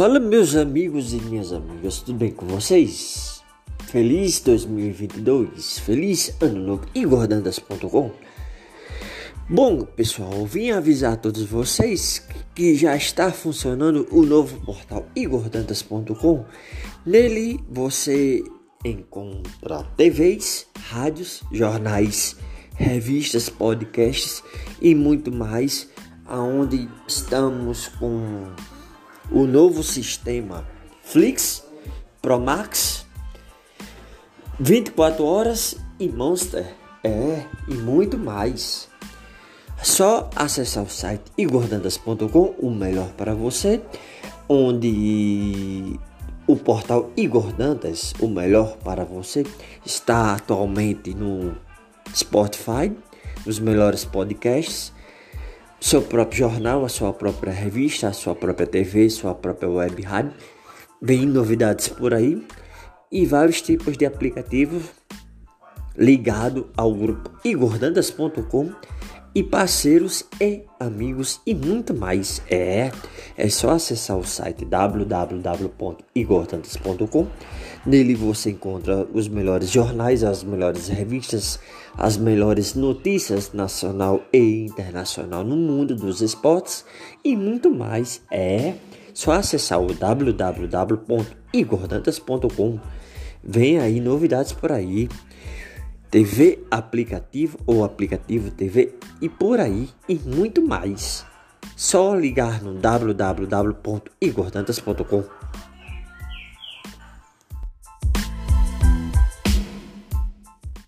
Fala meus amigos e minhas amigas, tudo bem com vocês? Feliz 2022, feliz ano novo igordandas.com Bom pessoal, vim avisar a todos vocês que já está funcionando o novo portal igordandas.com Nele você encontra TVs, rádios, jornais, revistas, podcasts e muito mais aonde estamos com o novo sistema Flix, Promax, 24 horas e Monster, é, e muito mais. Só acessar o site igordandas.com, o melhor para você, onde o portal Igordandas, o melhor para você, está atualmente no Spotify, nos melhores podcasts seu próprio jornal, a sua própria revista, a sua própria TV, sua própria web rádio. Vem novidades por aí e vários tipos de aplicativos ligado ao grupo igordandas.com e parceiros e amigos e muito mais. É, é só acessar o site www.igortantes.com. Nele você encontra os melhores jornais, as melhores revistas, as melhores notícias nacional e internacional no mundo dos esportes e muito mais. É só acessar o www.igordantas.com. Vem aí novidades por aí. TV aplicativo ou aplicativo TV e por aí e muito mais. Só ligar no www.igordantas.com.